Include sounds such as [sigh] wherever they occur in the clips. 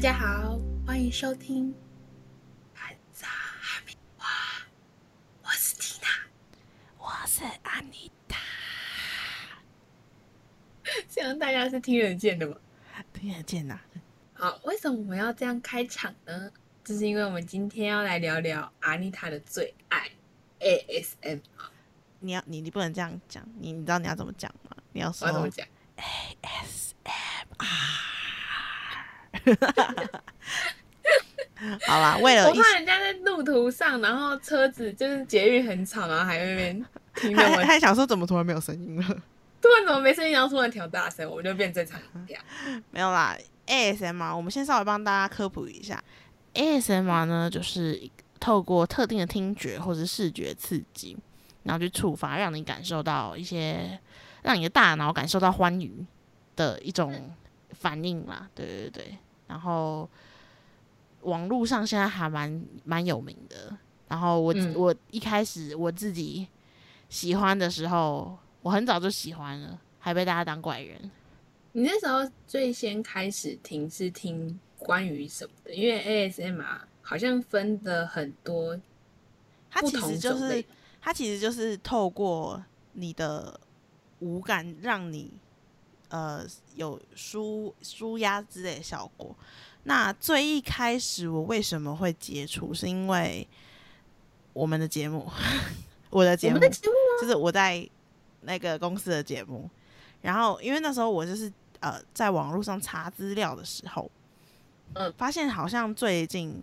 家好，欢迎收听《汉萨哈密瓜》，我是缇娜，我是安妮塔，希望大家是听得见的吗？听得见呐。好，为什么我们要这样开场呢？就是因为我们今天要来聊聊阿妮塔的最爱 ASM。你要你你不能这样讲，你你知道你要怎么讲吗？你要说怎么讲？ASMR。[laughs] 好啦，为了我怕人家在路途上，然后车子就是捷运很吵，然后还在那边听那还想说怎么突然没有声音了？突然怎么没声音，然后突然调大声，我们就变正常音调。[laughs] 没有啦，ASMR，我们先稍微帮大家科普一下，ASMR 呢就是透过特定的听觉或者视觉刺激，然后去触发，让你感受到一些，让你的大脑感受到欢愉的一种反应啦。对对对，然后网络上现在还蛮蛮有名的。然后我、嗯我一开始我自己喜欢的时候，我很早就喜欢了，还被大家当怪人。你那时候最先开始听是听关于什么的？因为 ASMR 好像分的很多它其实就是。它其实就是透过你的五感，让你呃有舒舒压之类的效果。那最一开始我为什么会接触，是因为我们的节目，[laughs] 我的节目就是我在那个公司的节目。然后因为那时候我就是呃在网络上查资料的时候，嗯发现好像最近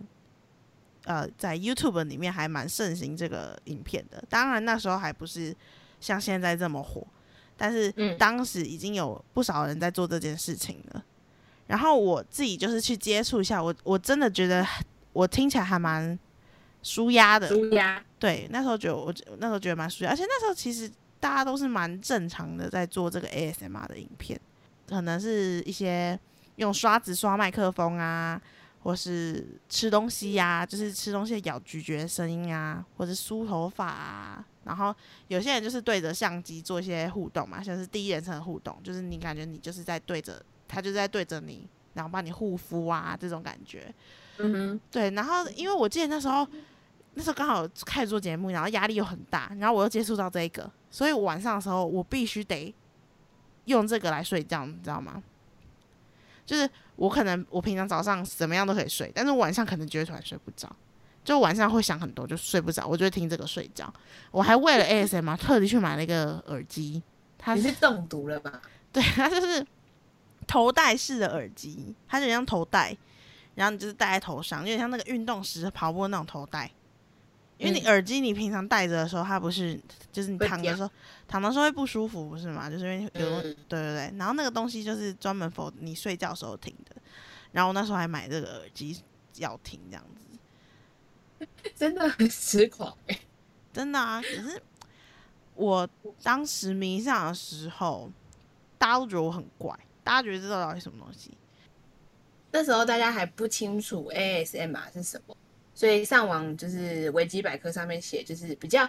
呃，在 YouTube 里面还蛮盛行这个影片的。当然那时候还不是像现在这么火，但是嗯当时已经有不少人在做这件事情了。然后我自己就是去接触一下，我我真的觉得我听起来还蛮舒压的。舒压，对，那时候觉得我那时候觉得蛮舒压，而且那时候其实大家都是蛮正常的在做这个 ASMR 的影片，可能是一些用刷子刷麦克风啊，或是吃东西呀、就是吃东西的咬咀嚼声音啊，或者梳头发啊。然后有些人就是对着相机做一些互动嘛，像是第一人称的互动，就是你感觉你就是在对着他，就是在对着你，然后帮你护肤啊这种感觉。嗯哼，对，然后因为我记得那时候，那时候刚好开始做节目，然后压力又很大，然后我又接触到这个，所以我晚上的时候我必须得用这个来睡觉，你知道吗？就是我可能我平常早上怎么样都可以睡，但是晚上可能就会突然睡不着，就晚上会想很多，就睡不着，我就会听这个睡觉。我还为了 ASMR 特地去买了一个耳机，它是你是中毒了吧？[laughs] 对，它就是头戴式的耳机，它就很像头戴，然后你就是戴在头上，有点像那个运动时跑步的那种头戴。因为你嗯耳机你平常戴着的时候，它不是就是你躺的时候，躺的时候会不舒服，不是吗？就是因为有、嗯对对对，然后那个东西就是专门 for 你睡觉时候听的。然后我那时候还买这个耳机要听这样子，真的很痴狂哎、真的啊。可是我当时迷上的时候，大家都觉得我很怪，大家觉得这到底什么东西？那时候大家还不清楚 ASMR 是什么，所以上网就是维基百科上面写，就是比较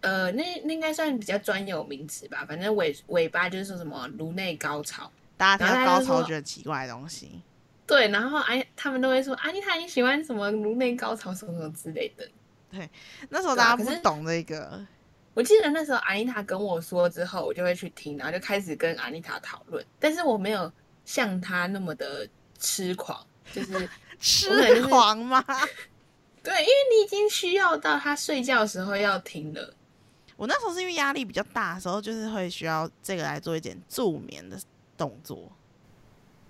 呃，那那应该算比较专有名词吧。反正尾尾巴就是说什么颅内高潮，大家听然后他就说到高潮觉得奇怪的东西。对，然后哎他们都会说啊，你他你喜欢什么颅内高潮什么什么之类的。对那时候大家对啊可是不懂这个，我记得那时候安妮塔跟我说之后，我就会去听，然后就开始跟安妮塔讨论，但是我没有像她那么的痴狂，就是 [laughs] 痴是狂吗？[laughs] 对，因为你已经需要到她睡觉的时候要听了。我那时候是因为压力比较大的时候，就是会需要这个来做一点助眠的动作。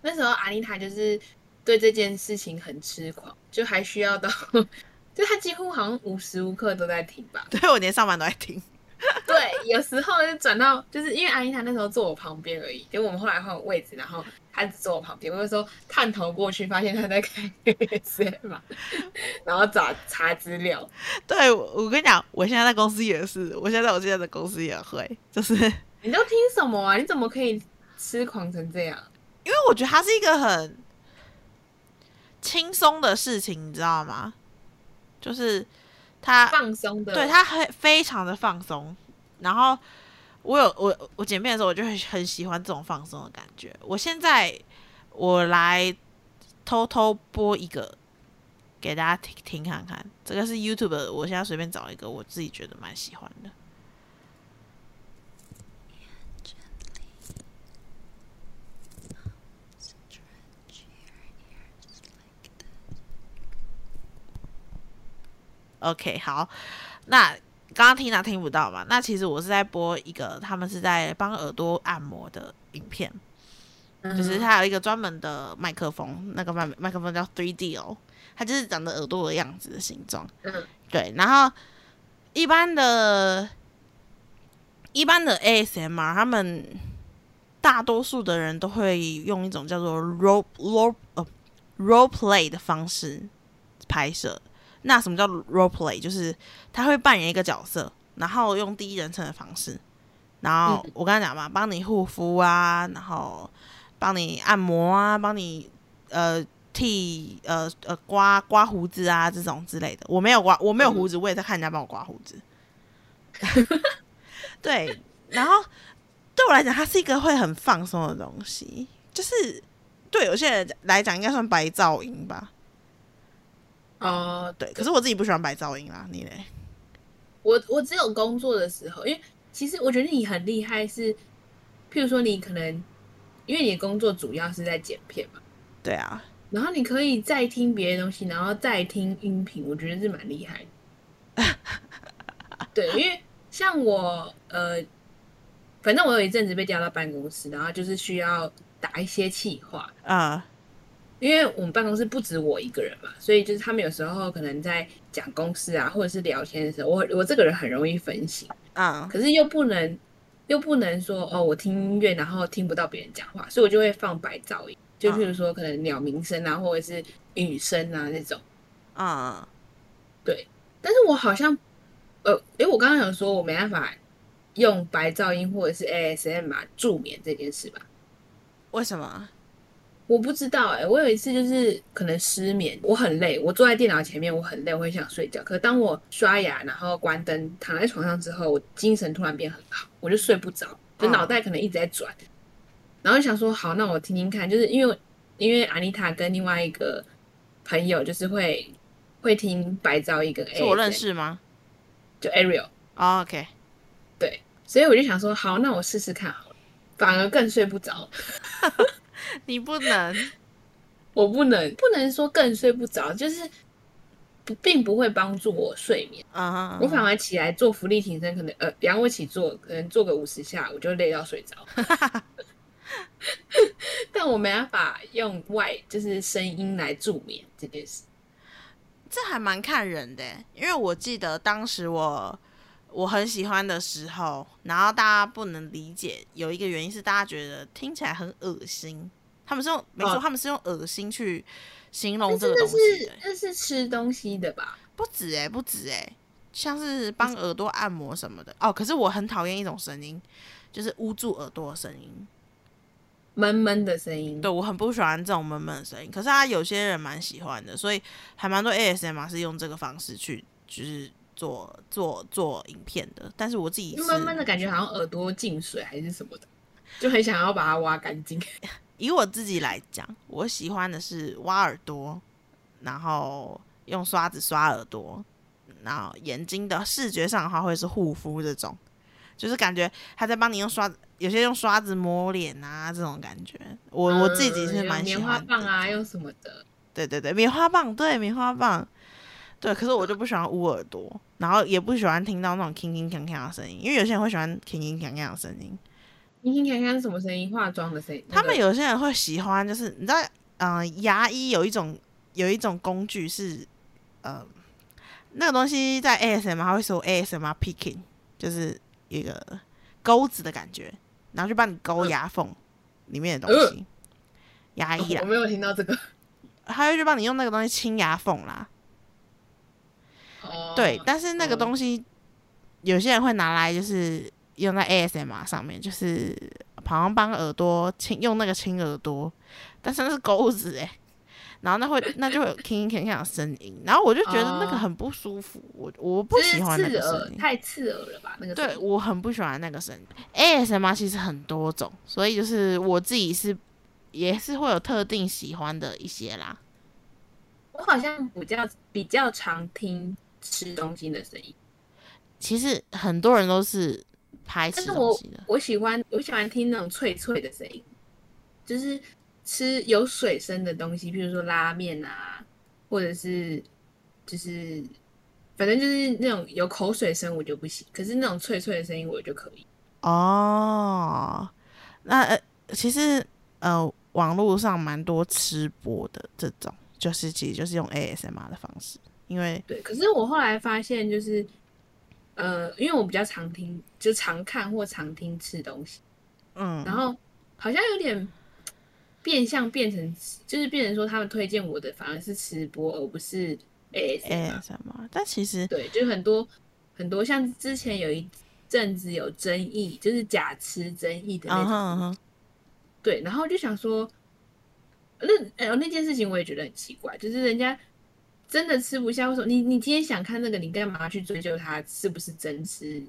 那时候阿妮塔就是对这件事情很痴狂，就还需要到，[laughs] 就她几乎好像无时无刻都在听吧。[laughs] 对我连上班都在听。[laughs] 对，有时候就转到，就是因为阿妮塔那时候坐我旁边而已，结果我们后来换位置，然后她只坐我旁边，我有时候探头过去，发现她在看 ASM 嘛，然后找查资料。对，我我跟你讲，我现在在公司也是，我现在在我现在的公司也会，就是你都听什么啊？你怎么可以痴狂成这样？为我觉得它是一个很轻松的事情，你知道吗？就是它放松的，对，他很非常的放松。然后我有我我剪片的时候，我就很很喜欢这种放松的感觉。我现在我来偷偷播一个给大家听听看看。这个是 YouTube，的我现在随便找一个，我自己觉得蛮喜欢的。OK，好，那刚刚听到听不到嘛？那其实我是在播一个，他们是在帮耳朵按摩的影片，就是它有一个专门的麦克风，那个麦麦克风叫 Three D 哦，它就是长得耳朵的样子的形状。嗯对，然后一般的、一般的 ASMR，他们大多数的人都会用一种叫做 role role 呃 role play 的方式拍摄。那什么叫 role play？就是他会扮演一个角色，然后用第一人称的方式，然后嗯我刚才讲嘛，帮你护肤啊，然后帮你按摩啊，帮你呃剃呃呃刮刮胡子啊这种之类的。我没有刮，我没有胡子，我也在看人家帮我刮胡子。[laughs] 对，然后对我来讲，它是一个会很放松的东西，就是对有些人来讲应该算白噪音吧。哦，对，可是我自己不喜欢白噪音啦，你嘞？我我只有工作的时候，因为其实我觉得你很厉害是，譬如说你可能因为你的工作主要是在剪片嘛，对啊，然后你可以再听别的东西，然后再听音频，我觉得是蛮厉害的。[laughs] 对，因为像我呃，反正我有一阵子被调到办公室，然后就是需要打一些气话，啊、因为我们办公室不止我一个人嘛，所以就是他们有时候可能在讲公司啊，或者是聊天的时候，我我这个人很容易分心，啊可是又不能又不能说哦，我听音乐然后听不到别人讲话，所以我就会放白噪音，就譬如说可能鸟鸣声啊，或者是雨声啊那种。啊，对，但是我好像呃，诶，我刚刚有说我没办法用白噪音或者是 ASM 啊助眠这件事吧？为什么？我不知道哎、我有一次就是可能失眠，我很累，我坐在电脑前面，我很累，我很想睡觉。可当我刷牙，然后关灯，躺在床上之后，我精神突然变很好，我就睡不着，就嗯。脑袋可能一直在转，然后想说好，那我听听看，就是因为因为阿妮塔跟另外一个朋友就是会会听白噪音跟 A，是我认，识吗、就 Ariel，哦 o k 对，所以我就想说好，那我试试看好了，反而更睡不着。[laughs] [laughs] 你不能，我不能不能说更睡不着，就是不并不会帮助我睡眠。嗯，我反而起来做浮力挺身，可能呃仰卧起坐，可能做个五十下，我就累到睡着。[laughs] 但我没办法用外就是声音来助眠这件事。这还蛮看人的欸，因为我记得当时我我很喜欢的时候，然后大家不能理解，有一个原因是大家觉得听起来很恶心，他们是用没错，哦他们是用恶心去形容这个东西的，是那是吃东西的吧？不止哎、不止哎、像是帮耳朵按摩什么的哦。可是我很讨厌一种声音，就是捂住耳朵的声音。闷闷的声音。对我很不喜欢这种闷闷的声音，可是他有些人蛮喜欢的，所以还蛮多 ASMR 是用这个方式去就是做做做影片的。但是我自己是因为闷闷的感觉好像耳朵进水还是什么的，就很想要把它挖干净。[laughs] 以我自己来讲，我喜欢的是挖耳朵，然后用刷子刷耳朵，然后眼睛的视觉上的话会是护肤这种，就是感觉他在帮你用刷子，有些用刷子摸脸啊这种感觉，我、我自己是嗯蛮喜用棉花欢棒啊，用什么的。对对对，棉花棒，对棉花棒，对。可是我就不喜欢捂耳朵，然后也不喜欢听到那种铿铿锵锵的声音，因为有些人会喜欢铿铿锵锵的声音。你听看看是什么声音？化妆的声音。他们有些人会喜欢，就是你知道，嗯、牙医有一种有一种工具是，呃，那个东西在 ASM 它会说 ASMR picking，就是一个钩子的感觉，然后去帮你勾嗯牙缝里面的东西。牙医啦我，没有听到这个。他会去帮你用那个东西清牙缝啦。哦，对，但是那个哦东西，有些人会拿来就是用在 ASMR 上面，就是好像帮耳朵清用那个清耳朵，但是那是钩子哎、然后那会那就会有铿铿锵锵的声音，然后我就觉得那个哦很不舒服，我我不喜欢那个声，音。太刺耳了吧？那个对我很不喜欢那个声音。ASMR 其实很多种，所以就是我自己是也是会有特定喜欢的一些啦。我好像比较比较常听吃东西的声音，其实很多人都是拍吃东西的，我喜欢我喜欢听那种脆脆的声音，就是吃有水声的东西，譬如说拉面啊，或者是就是反正就是那种有口水声我就不行，可是那种脆脆的声音我就可以。哦，那呃，其实呃，网络上蛮多吃播的这种，就是其实就是用 ASMR 的方式，因为对，可是我后来发现就是。呃，因为我比较常听，就常看或常听吃东西，嗯，然后好像有点变相变成，就是变成说他们推荐我的反而是吃播，而不是 ASMR。ASMR，但其实对，就很多很多，像之前有一阵子有争议，就是假吃争议的那嗯种，对，然后就想说，那呃那件事情我也觉得很奇怪，就是人家真的吃不下，为什么你你今天想看那个，你干嘛去追究他是不是真吃？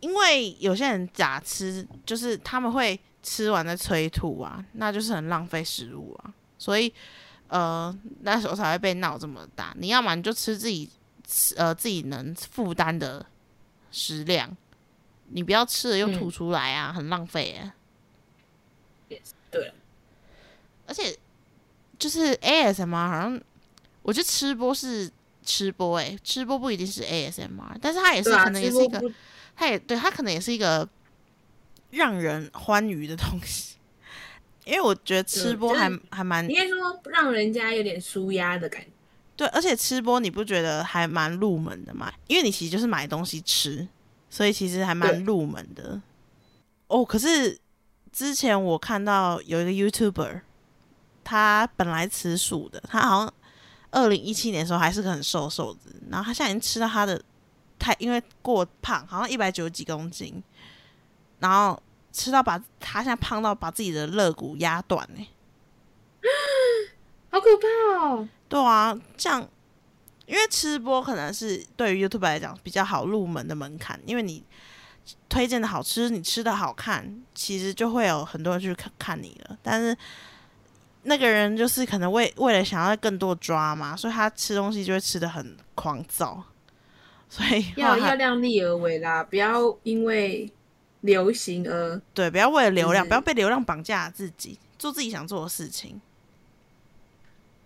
因为有些人假吃，就是他们会吃完再催吐啊，那就是很浪费食物啊，所以呃那时候才会被闹这么大。你要么你就吃自己吃呃自己能负担的食量，你不要吃了又吐嗯出来啊，很浪费耶。对，而且就是 ASMR 好像，我觉得吃播是吃播，诶，吃播不一定是 ASMR，但是它也是啊，可能也是一个，它也对它可能也是一个让人欢愉的东西。[laughs] 因为我觉得吃播还、嗯就是还蛮应该说让人家有点舒压的感觉。对，而且吃播你不觉得还蛮入门的吗？因为你其实就是买东西吃，所以其实还蛮入门的。哦，可是之前我看到有一个 YouTuber，他本来吃素的，他好像二零一七年的时候还是个很瘦瘦子，然后他现在已经吃到他的太因为过胖，好像一百九十几公斤，然后吃到把他现在胖到把自己的肋骨压断呢、[gasps] 好可怕哦！对啊，这样，因为吃播可能是对于 YouTube 来讲比较好入门的门槛，因为你推荐的好吃，你吃的好看，其实就会有很多人去看看你了。但是那个人就是可能为为了想要更多抓嘛，所以他吃东西就会吃的很狂躁，所以要要量力而为啦，不要因为流行而对，不要为了流量，不要被流量绑架自己，做自己想做的事情。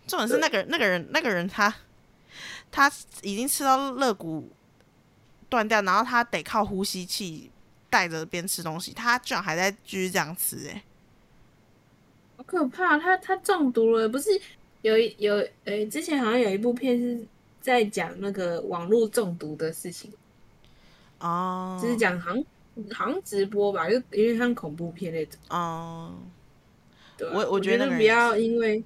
重点是那个，那个人，那个人他他已经吃到肋骨断掉，然后他得靠呼吸器带着边吃东西，他居然还在继续这样吃、欸，好可怕。他他中毒了，不是有一有呃、之前好像有一部片是在讲那个网络中毒的事情，哦，就是讲好像好像直播吧，就有点像恐怖片那种。哦，对啊、我我我觉得不要因为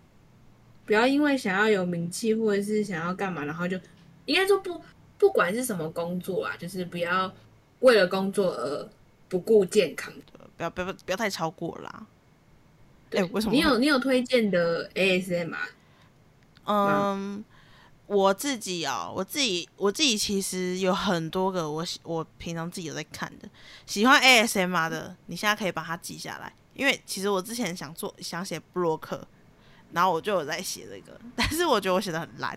不要因为想要有名气或者是想要干嘛，然后就应该说不不管是什么工作啊，就是不要为了工作而不顾健康。不要不要不要太超过啦。对哎为什么你有你有推荐的 ASMR？？嗯，我自己哦，我自己我自己其实有很多个我喜我平常自己有在看的，喜欢 ASMR 的，你现在可以把它记下来，因为其实我之前想做想写布洛克，然后我就有在写这个，[laughs] 但是我觉得我写的很烂，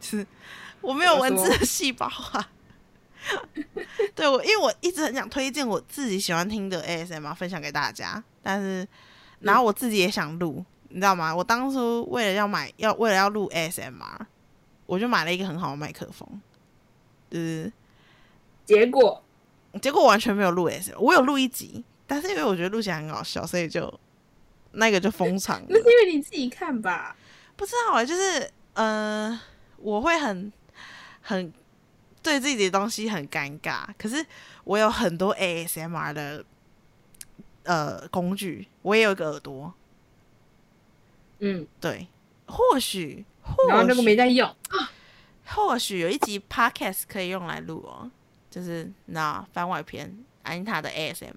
是我没有文字的细胞啊。[laughs] 对我，因为我一直很想推荐我自己喜欢听的 ASMR 分享给大家，但是然后我自己也想录，你知道吗？我当初为了要买，要为了要录 ASMR，我就买了一个很好的麦克风，就是结果结果完全没有录 ASMR，我有录一集，但是因为我觉得录起来很好笑，所以就那个就封场 [laughs] 了那。是因为你自己看吧？不知道啊，就是呃，我会很很对自己的东西很尴尬，可是我有很多 ASMR 的呃工具，我也有一个耳朵，嗯，对，或许然后那个没在用，或许有一集 podcast 可以用来录哦，就是那番外篇安妮塔的 ASMR。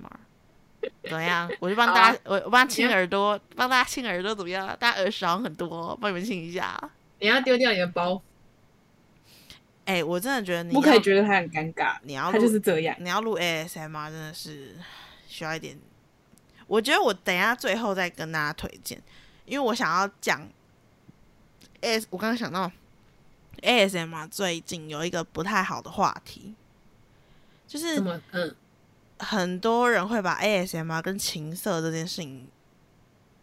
[laughs] 怎么样？我就帮大家，我我帮他清耳朵，帮大家清耳朵怎么样？大家耳屎好像很多哦，帮你们清一下。你要丢掉你的包，哎、我真的觉得你不可以觉得他很尴尬，你要他就是这样。你要录 ASMR 真的是需要一点我觉得我等一下最后再跟大家推荐，因为我想要讲 S，我刚刚想到 ASMR 最近有一个不太好的话题，就是？嗯，很多人会把 ASMR 跟情色这件事情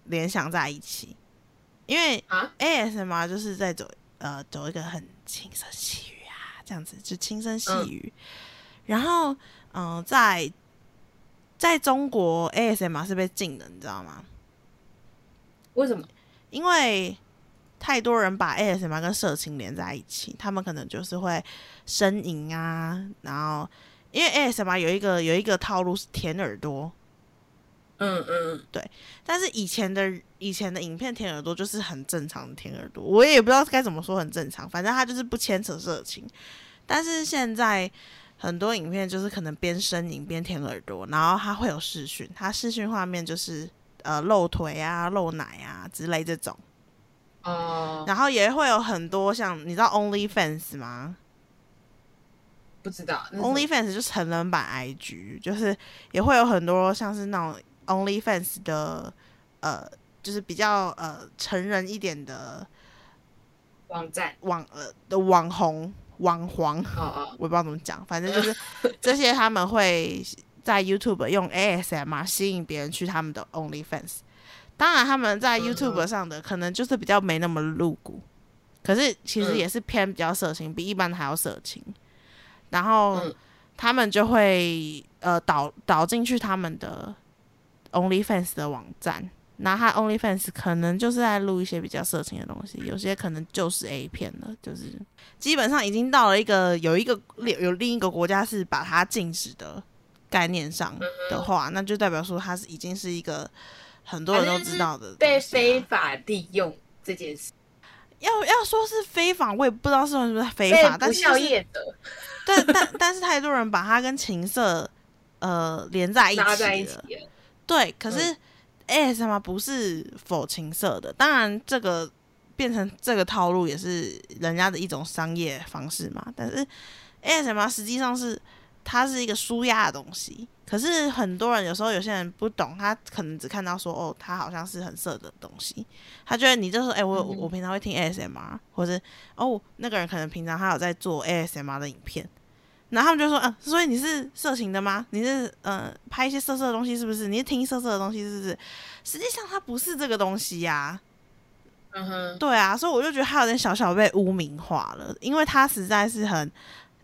联想在一起，因为啊？ASMR 就是在走呃走一个很轻声细语啊，这样子就轻声细语，然后嗯、呃在在中国 ASMR 是被禁的，你知道吗？为什么？因为太多人把 ASMR 跟色情连在一起，他们可能就是会呻吟啊，然后因为 ASMR 有一个有一个套路是舔耳朵，嗯嗯，对但是以前的以前的影片舔耳朵就是很正常的舔耳朵，我也不知道该怎么说很正常，反正它就是不牵扯色情。但是现在很多影片就是可能边呻吟边舔耳朵，然后它会有视讯，它视讯画面就是呃露腿啊、露奶啊之类这种，哦，然后也会有很多像你知道 OnlyFans 吗不知道？OnlyFans 就成人版 IG，就是也会有很多像是那种 OnlyFans 的呃，就是比较呃成人一点的网站。网呃的网红网黄，我也不知道怎么讲，反正就是这些他们会在 YouTube 用 ASMR 吸引别人去他们的 OnlyFans。当然，他们在嗯 YouTube 上的可能就是比较没那么露骨，可是其实嗯也是偏比较色情，比一般的还要色情。然后嗯他们就会呃导导进去他们的 OnlyFans 的网站，那他 OnlyFans 可能就是在录一些比较色情的东西，有些可能就是 A 片了，就是基本上已经到了一个有一个有另一个国家是把它禁止的概念上的话，那就代表说它是已经是一个很多人都知道的、被非。法利用这件事，要要说是非法，我也不知道是不是非法，但不是、但 [laughs] 但但是太多人把它跟情色呃连在一起。了。对，可是 ASMR 不是否情色的，当然这个变成这个套路也是人家的一种商业方式嘛。但是 ASMR 实际上是它是一个舒压的东西，可是很多人有时候有些人不懂，他可能只看到说哦，它好像是很色的东西，他觉得你就说哎、我我我平常会听 ASMR，或者哦那个人可能平常他有在做 ASMR 的影片。然后他们就说，嗯、所以你是色情的吗？你是呃拍一些色色的东西是不是？你是听色色的东西是不是？实际上它不是这个东西呀、嗯哼，对啊，所以我就觉得他有点小小被污名化了，因为他实在是很，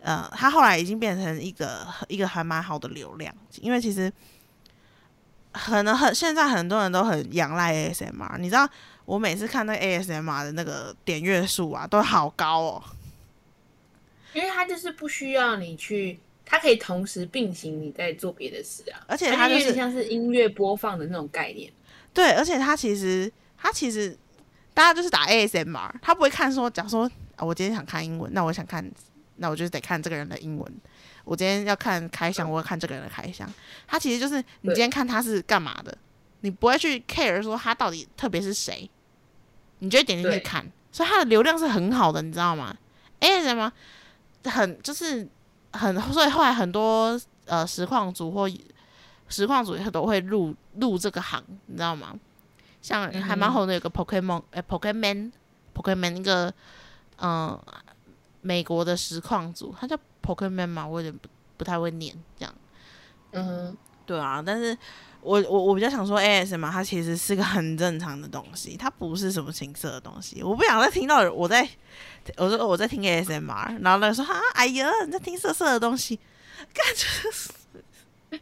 呃，他后来已经变成一个一个还蛮好的流量，因为其实可能很现在很多人都很仰赖 ASMR，你知道我每次看那 ASMR 的那个点阅数啊，都好高哦。因为他就是不需要你去，它可以同时并行你在做别的事啊，而且它就是有点像是音乐播放的那种概念。对，而且他其实他其实大家就是打 ASMR，他不会看说，假如说啊，我今天想看英文，那我想看，那我就得看这个人的英文。我今天要看开箱，我要看这个人的开箱。他其实就是你今天看他是干嘛的，你不会去 care 说他到底特别是谁，你就点进去看，所以他的流量是很好的，你知道吗？ASMR 很就是很，所以后来很多呃实况组或实况组都会入入这个行，你知道吗？像还蛮红的有个 Pokemon，呃、Pokemon，Pokemon 一个嗯、呃美国的实况组，它叫 Pokemon 嘛，我有点不不太会念这样。嗯，对啊，但是我我我比较想说，ASMR 它其实是个很正常的东西，它不是什么情色的东西。我不想再听到我在我说我在听 ASMR，然后那个说啊，哎呀，你在听色色的东西，干这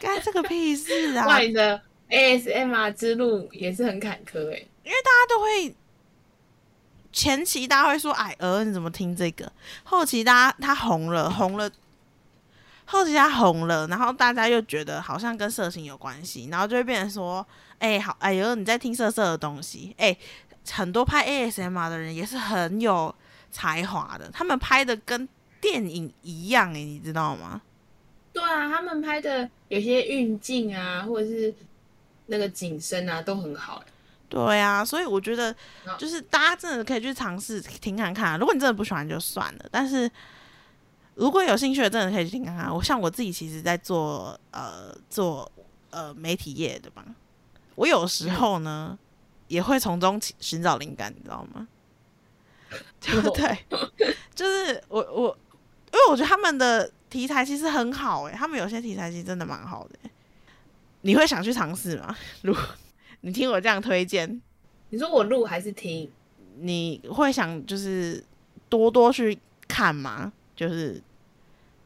干这个屁事啊！哇，你的 ASMR 之路也是很坎坷哎、他都会前期大家会说，哎，呃，你怎么听这个？后期大家他红了，红了。后期他红了，然后大家又觉得好像跟色情有关系，然后就会变成说，哎、好，哎呦，你在听色色的东西，哎、很多拍 ASMR 的人也是很有才华的，他们拍的跟电影一样，哎，你知道吗？对啊，他们拍的有些运镜啊，或者是那个景深啊，都很好、欸。对啊，所以我觉得就是大家真的可以去尝试听看看。如果你真的不喜欢就算了，但是如果有兴趣的，真的可以去听看看。我像我自己其实在做呃做呃媒体业的吧，我有时候呢、也会从中寻找灵感，你知道吗？[laughs] 对不对？就是我我，因为我觉得他们的题材其实很好诶、他们有些题材其实真的蛮好的欸、你会想去尝试吗？[laughs] 如果你听我这样推荐，你说我录还是听？你会想就是多多去看吗？就是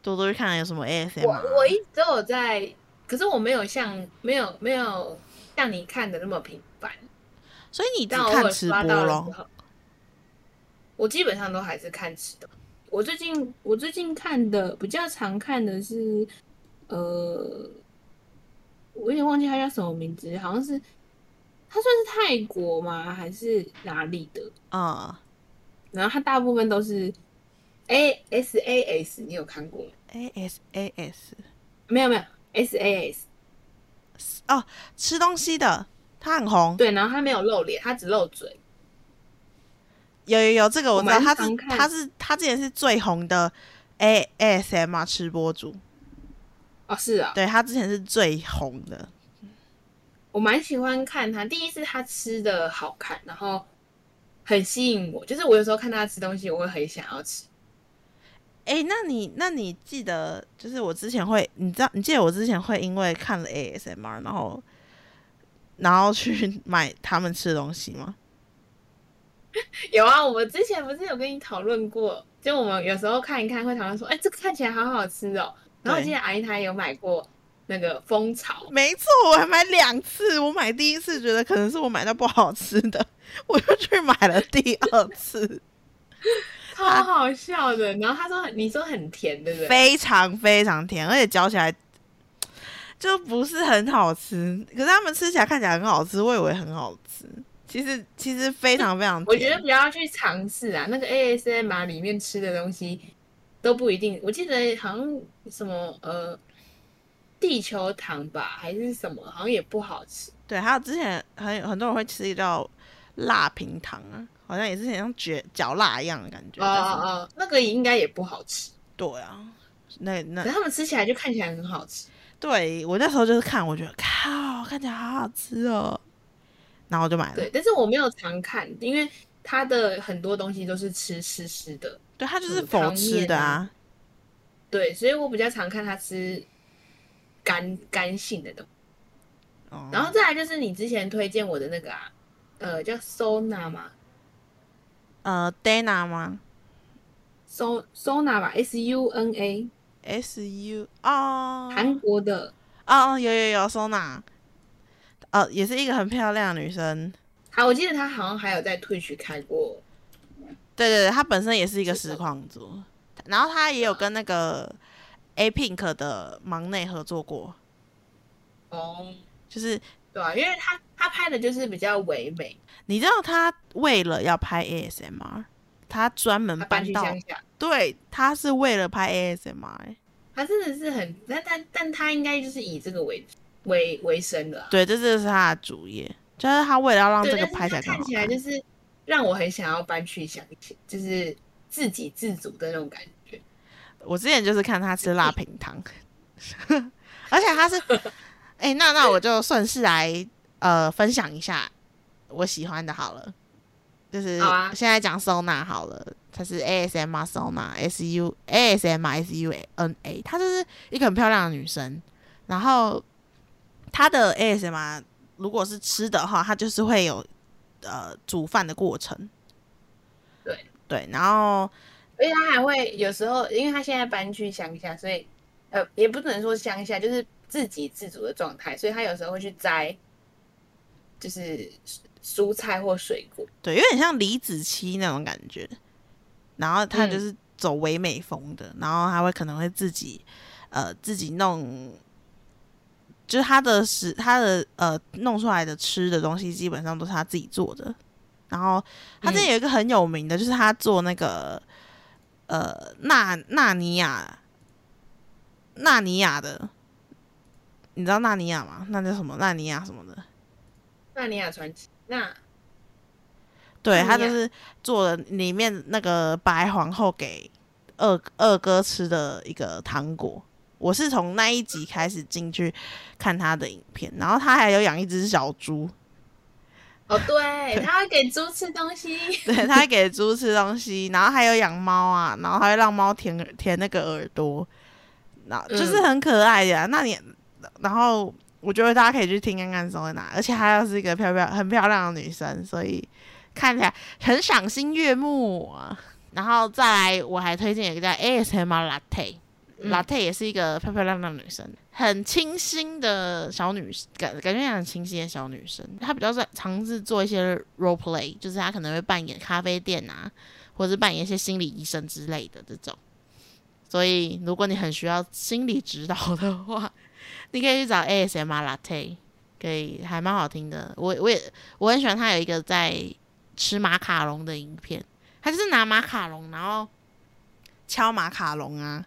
多多去看有什么 ASM 我我一直都有在，可是我没有像没有没有像你看的那么频繁，所以你只但偶尔看直播刷到的咯时。候，我基本上都还是看吃的。我最近我最近看的比较常看的是，呃，我有点忘记他叫什么名字，好像是他算是泰国吗？还是哪里的？啊然后他大部分都是 A S A S，你有看过吗？，A S A S 没有没有 S A S，哦，吃东西的，他很红。对，然后他没有露脸，他只露嘴。有有有，这个我知道，他是他是他之前是最红的 A S M R 吃播主，哦，是啊，对他之前是最红的。我蛮喜欢看他。第一是他吃的好看，然后很吸引我，就是我有时候看他吃东西，我会很想要吃。哎、那你那你记得，就是我之前会，你知道，你记得我之前会因为看了 A S M R，然后然后去 [laughs] 买他们吃的东西吗？[laughs] 有啊，我们之前不是有跟你讨论过，就我们有时候看一看会讨论说，哎、这个看起来好好吃哦。然后我记得阿姨她有买过那个蜂巢，没错，我还买两次。我买第一次觉得可能是我买到不好吃的，我又去买了第二次，超好笑的。然后他说很，你说很甜，对不对？非常非常甜，而且嚼起来就不是很好吃。可是他们吃起来看起来很好吃，我以为很好吃，其实其实非常非常甜。我觉得不要去尝试啊，那个 ASMR 里面吃的东西都不一定。我记得好像什么呃地球糖吧，还是什么，好像也不好吃。对，还有之前很很多人会吃一个叫辣平糖啊，好像也是很像嚼嚼蜡一样的感觉。哦哦哦，那个应该也不好吃，对啊，那那他们吃起来就看起来很好吃。对我那时候就是看，我觉得靠，看起来好好吃哦，然后我就买了。对，但是我没有常看，因为它的很多东西都是吃湿湿的，对，它就是嗯否吃的啊。对，所以我比较常看它吃干干性的东西。哦然后再来就是你之前推荐我的那个啊，呃，叫 Sona 嘛呃，Dana 吗，So Sona 吧，S U N A，？S U 哦，韩国的。哦，有有有，Sona，呃，也是一个很漂亮的女生。好，我记得她好像还有在 Twitch 开过，对对对，她本身也是一个实况组，然后她也有跟那个 A Pink 的忙内合作过，哦，就是对啊，因为他他拍的就是比较唯美，你知道他为了要拍 ASMR，他专门搬搬到对，他是为了拍 ASMR，欸他真的是很，但但但他应该就是以这个为为为生的、啊，对，这就是他的主业，就是他为了要让，这个拍起来看。起来就是让我很想要搬去乡下，就是自给自足的那种感觉。我之前就是看他吃辣 [laughs] 平汤，[laughs] 而且他是，[laughs] 哎、那那我就顺势来呃分享一下我喜欢的好了，就是现在讲 Sona 好了，它是 ASMR Sona S U ASMR S U N A，她就是一个很漂亮的女生，然后她的 ASMR 如果是吃的话，她就是会有呃煮饭的过程，对。对，然后而且她还会有时候，因为她现在搬去乡下，所以呃，也不能说乡下，就是自给自足的状态，所以他有时候会去摘，就是蔬菜或水果。对，有点像李子柒那种感觉。然后他嗯就是走唯美风的，然后他会可能会自己呃自己弄，就是他的食他的呃弄出来的吃的东西基本上都是他自己做的。然后他之前有一个很有名的，就是他做那个呃纳纳尼亚纳尼亚的，你知道纳尼亚吗？那叫什么纳尼亚什么的？纳尼亚传奇，那对他就是做了里面那个白皇后给二二哥吃的一个糖果，我是从那一集开始进去看他的影片，然后他还有养一只小猪，哦，对，[laughs] 他会给猪吃东西，对他会给猪吃东西，然后还有养猫啊，然后还会让猫舔舔那个耳朵，那就是很可爱的、啊。那你，然后我觉得大家可以去听看看收在哪，而且她又是一个漂漂很漂亮的女生，所以看起来很赏心悦目啊。然后再来，我还推荐一个叫 ASMR Latte。嗯 Latte 也是一个漂漂亮亮的女生，很清新的小女感，感觉很清新的小女生。她比较在尝试做一些 role play，就是她可能会扮演咖啡店啊，或者是扮演一些心理医生之类的这种。所以，如果你很需要心理指导的话，你可以去找 ASMR Latte，可以还蛮好听的。我我也我很喜欢他有一个在吃马卡龙的影片，他就是拿马卡龙，然后敲马卡龙啊。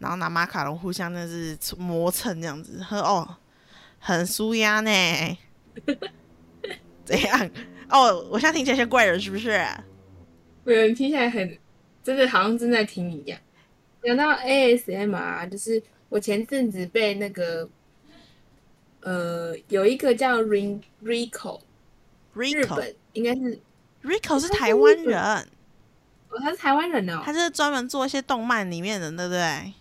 然后拿马卡龙互相那是磨蹭这样子，喝哦，很舒压呢。[laughs] 怎样？哦，我现在听起来像怪人是不是？没有，听起来很真的好像正在听一样。讲到 ASMR，就是我前阵子被那个呃有一个叫 Ring Rico，日 Rico 本应该是 Rico 是台湾人，哦，他是台湾人哦。他是专门做一些动漫里面的，对不对？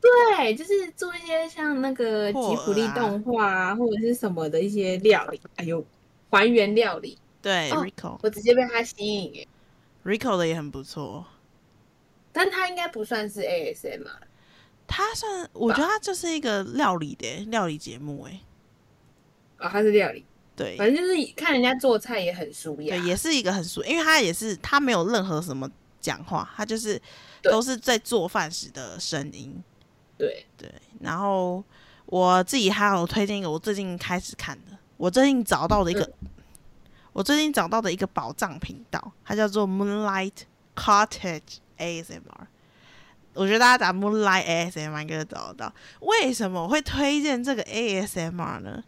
对，就是做一些像那个吉普力动画啊，或者是什么的一些料理，哎呦，还原料理。对、哦 Rico 我直接被他吸引耶，Rico 的也很不错。但他应该不算是 ASMR。他算，我觉得他就是一个料理的料理节目，哎，哦，他是料理，对反正就是看人家做菜也很舒雅。对，也是一个很熟，因为他也是他没有任何什么讲话，他就是都是在做饭时的声音。对，对，然后我自己还有推荐一个我最近开始看的，我最近找到的一个，我最近找到的一个宝藏频道，它叫做 Moonlight Cottage ASMR。我觉得大家打 Moonlight ASMR 应该就找得到。为什么我会推荐这个 ASMR 呢？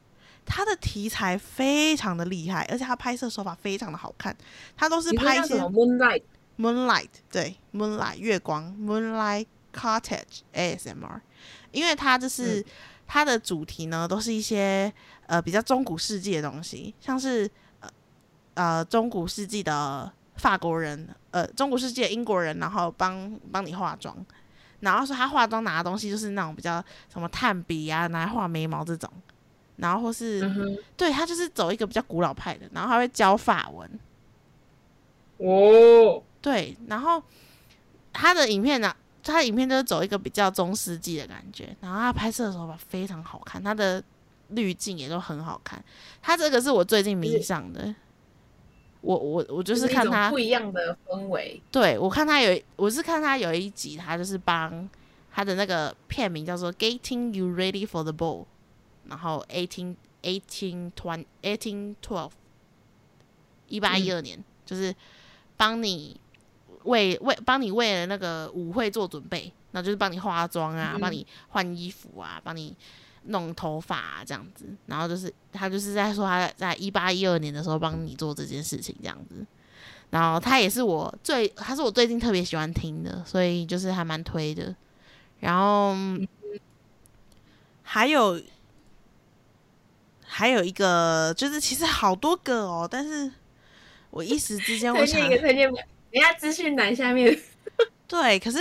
它的题材非常的厉害，而且它拍摄手法非常的好看。它都是拍一些叫什么 Moonlight？Moonlight，对，Moonlight 月光，Moonlight Cottage ASMR，因为它就是、它的主题呢，都是一些呃比较中古世纪的东西，像是呃呃中古世纪的法国人，呃中古世界英国人，然后帮帮你化妆，然后说他化妆拿的东西就是那种比较什么炭笔啊，拿来画眉毛这种，然后或是、嗯，对他就是走一个比较古老派的，然后还会教法文，哦，对，然后他的影片呢、他的影片就是走一个比较中世纪的感觉，然后他拍摄的手法非常好看，他的滤镜也都很好看。他这个是我最近迷上的，我我我就就是看他，不一样的氛围。对我看他有，我是看他有一集，他就是帮他的那个片名叫做《Getting You Ready for the Ball》，然后 eighteen eighteen twenty eighteen twelve，一八一二年，就是帮你为为帮你为了那个舞会做准备，那就是帮你化妆啊，嗯帮你换衣服啊，帮你弄头发啊这样子。然后就是他就是在说他在一八一二年的时候帮你做这件事情这样子。然后他也是我最，他是我最近特别喜欢听的，所以就是还蛮推的。然后还有还有一个就是其实好多个哦，但是我一时之间我想推荐一个推荐，人家资讯栏下面对，可是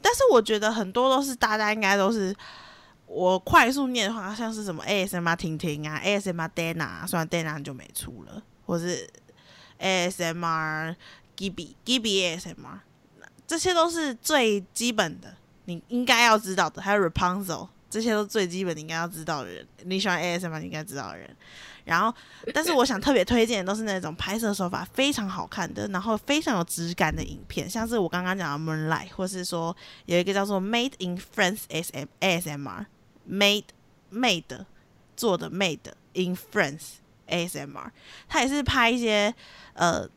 但是我觉得很多都是大家应该都是我快速念的话，像是什么 ASMR 婷婷啊，ASMR Dana，虽然 Dana 很久没出了，或是 ASMR Gibby Gibby ASMR，这些都是最基本的，你应该要知道的。还有 Rapunzel，这些都最基本你应该要知道的人。你喜欢 ASMR 你应该知道的人。然后，但是我想特别推荐的都是那种拍摄手法非常好看的，然后非常有质感的影片，像是我刚刚讲的 Moonlight，或是说有一个叫做 Made in France S M A S M R，Made made, 做的 Made in France ASMR，他也是拍一些呃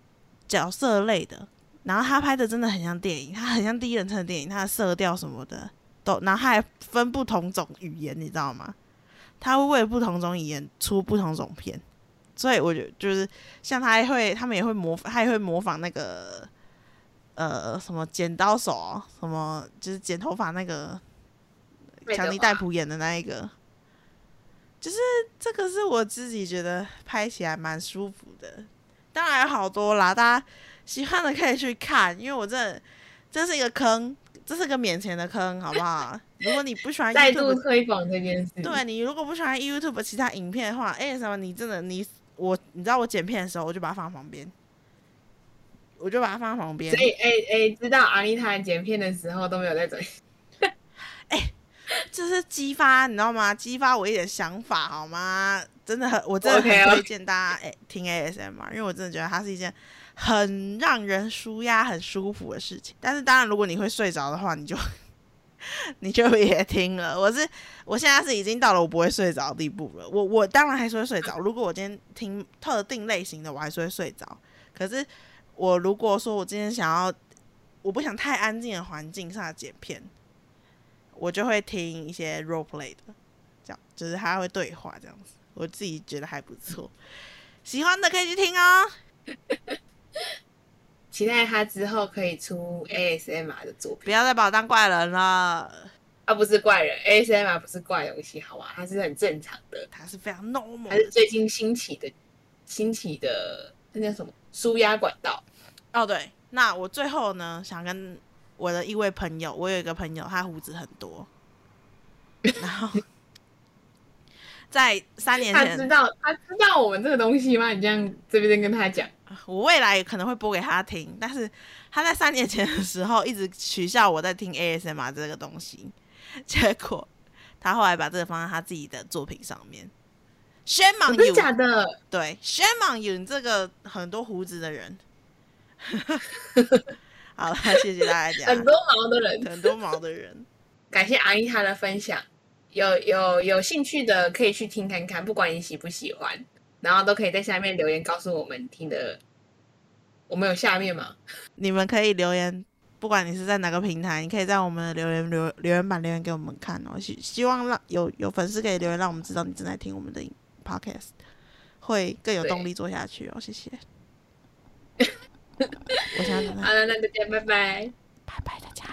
角色类的，然后他拍的真的很像电影，他很像第一人称的电影，他的色调什么的都，然后他还分不同种语言，你知道吗？他会为了不同种语言出不同种片，所以我觉得就是像他还会，他们也会模仿，他也会模仿那个呃什么剪刀手，什么就是剪头发那个强尼戴普演的那一个，就是这个是我自己觉得拍起来蛮舒服的。当然有好多啦，大家喜欢的可以去看，因为我这这是一个坑，这是个免钱的坑，好不好？如果你不喜欢 [laughs] 再度 YouTube，推广这件事，对你如果不喜欢 YouTube 其他影片的话，哎、什么你真的你我你知道我剪片的时候，我就把它放旁边，我就把它放在旁边所。以哎哎，知道阿丽塔剪片的时候都没有在嘴，[laughs] 就是激发，你知道吗？激发我一点想法，好吗？真的很，我真的很推荐大家诶、听 ASMR，因为我真的觉得它是一件很让人舒压、很舒服的事情。但是当然，如果你会睡着的话，你就 [laughs] 你就别听了。我是我现在是已经到了我不会睡着的地步了。我我当然还是会睡着。如果我今天听特定类型的，我还是会睡着。可是我如果说我今天想要，我不想太安静的环境下剪片，我就会听一些 role play 的，这样就是他会对话这样子，我自己觉得还不错。喜欢的可以去听哦。[laughs] 期待他之后可以出 ASMR 的作品，不要再把我当怪人了，啊不是怪人，ASMR 不是怪东西，好吧？它是很正常的，他是非常 normal 它是。最近兴起的兴起的那叫什么舒压管道。哦，对，那我最后呢，想跟我的一位朋友，我有一个朋友，他胡子很多，[laughs] 然后在三年前他知，道他知道我们这个东西吗？你这样这边跟他讲，我未来可能会播给他听，但是他在三年前的时候一直取笑我在听 ASMR 这个东西，结果他后来把这个放在他自己的作品上面。真的 you！假的？对，Shame on you！你这个很多胡子的人。[laughs] 好了，[laughs] 谢谢大家很。多毛的人，很多毛的人。感谢阿姨她的分享。有有有兴趣的可以去听看看，不管你喜不喜欢，然后都可以在下面留言告诉我们听的。我们有下面吗？你们可以留言，不管你是在哪个平台，你可以在我们的留言留留言板留言给我们看哦。希希望让有有粉丝可以留言，让我们知道你正在听我们的 podcast，会更有动力做下去哦。谢谢。[laughs] 我想 [laughs] 等他。好了，那再见，拜拜，拜拜，大家。